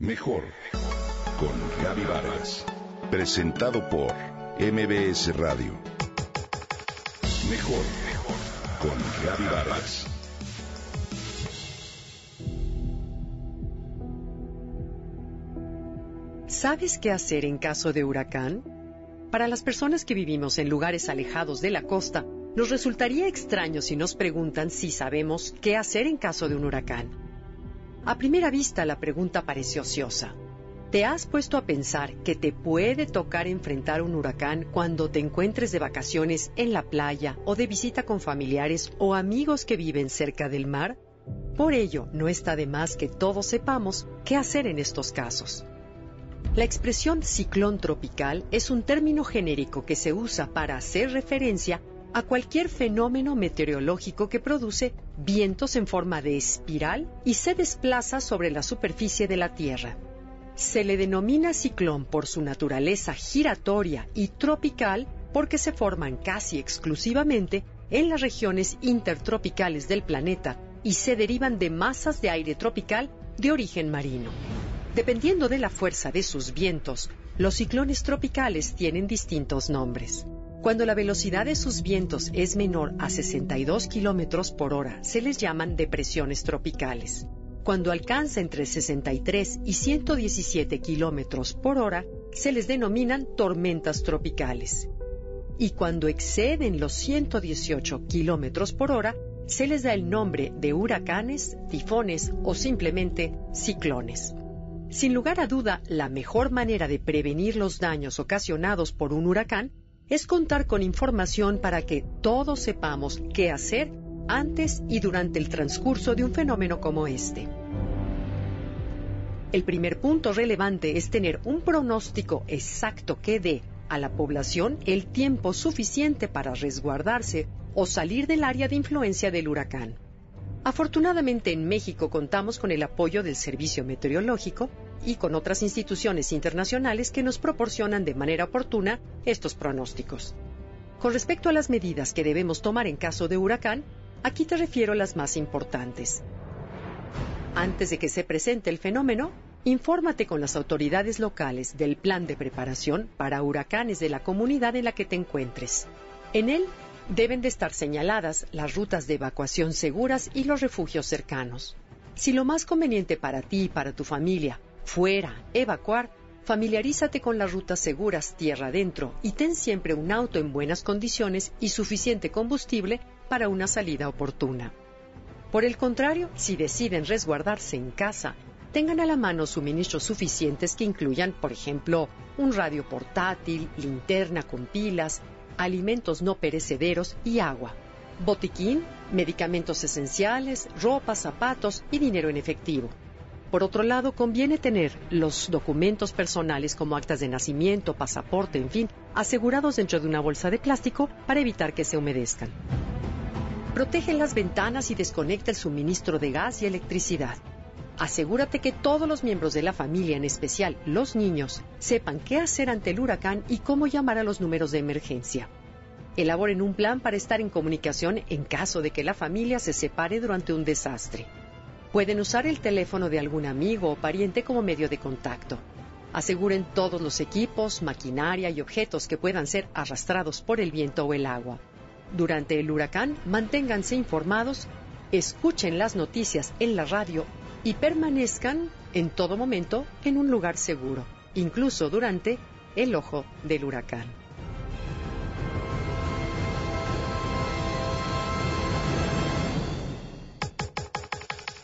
Mejor con Gaby Vargas. Presentado por MBS Radio. Mejor con Gaby Vargas. ¿Sabes qué hacer en caso de huracán? Para las personas que vivimos en lugares alejados de la costa, nos resultaría extraño si nos preguntan si sabemos qué hacer en caso de un huracán. A primera vista la pregunta parece ociosa. ¿Te has puesto a pensar que te puede tocar enfrentar un huracán cuando te encuentres de vacaciones en la playa o de visita con familiares o amigos que viven cerca del mar? Por ello, no está de más que todos sepamos qué hacer en estos casos. La expresión ciclón tropical es un término genérico que se usa para hacer referencia a cualquier fenómeno meteorológico que produce vientos en forma de espiral y se desplaza sobre la superficie de la Tierra. Se le denomina ciclón por su naturaleza giratoria y tropical porque se forman casi exclusivamente en las regiones intertropicales del planeta y se derivan de masas de aire tropical de origen marino. Dependiendo de la fuerza de sus vientos, los ciclones tropicales tienen distintos nombres. Cuando la velocidad de sus vientos es menor a 62 kilómetros por hora, se les llaman depresiones tropicales. Cuando alcanza entre 63 y 117 kilómetros por hora, se les denominan tormentas tropicales. Y cuando exceden los 118 kilómetros por hora, se les da el nombre de huracanes, tifones o simplemente ciclones. Sin lugar a duda, la mejor manera de prevenir los daños ocasionados por un huracán es contar con información para que todos sepamos qué hacer antes y durante el transcurso de un fenómeno como este. El primer punto relevante es tener un pronóstico exacto que dé a la población el tiempo suficiente para resguardarse o salir del área de influencia del huracán. Afortunadamente en México contamos con el apoyo del Servicio Meteorológico y con otras instituciones internacionales que nos proporcionan de manera oportuna estos pronósticos. Con respecto a las medidas que debemos tomar en caso de huracán, aquí te refiero a las más importantes. Antes de que se presente el fenómeno, infórmate con las autoridades locales del plan de preparación para huracanes de la comunidad en la que te encuentres. En él deben de estar señaladas las rutas de evacuación seguras y los refugios cercanos. Si lo más conveniente para ti y para tu familia fuera, evacuar, familiarízate con las rutas seguras tierra adentro y ten siempre un auto en buenas condiciones y suficiente combustible para una salida oportuna. Por el contrario, si deciden resguardarse en casa, tengan a la mano suministros suficientes que incluyan, por ejemplo, un radio portátil, linterna con pilas, alimentos no perecederos y agua, botiquín, medicamentos esenciales, ropa, zapatos y dinero en efectivo. Por otro lado, conviene tener los documentos personales como actas de nacimiento, pasaporte, en fin, asegurados dentro de una bolsa de plástico para evitar que se humedezcan. Protege las ventanas y desconecta el suministro de gas y electricidad. Asegúrate que todos los miembros de la familia, en especial los niños, sepan qué hacer ante el huracán y cómo llamar a los números de emergencia. Elaboren un plan para estar en comunicación en caso de que la familia se separe durante un desastre. Pueden usar el teléfono de algún amigo o pariente como medio de contacto. Aseguren todos los equipos, maquinaria y objetos que puedan ser arrastrados por el viento o el agua. Durante el huracán, manténganse informados, escuchen las noticias en la radio y permanezcan en todo momento en un lugar seguro, incluso durante el ojo del huracán.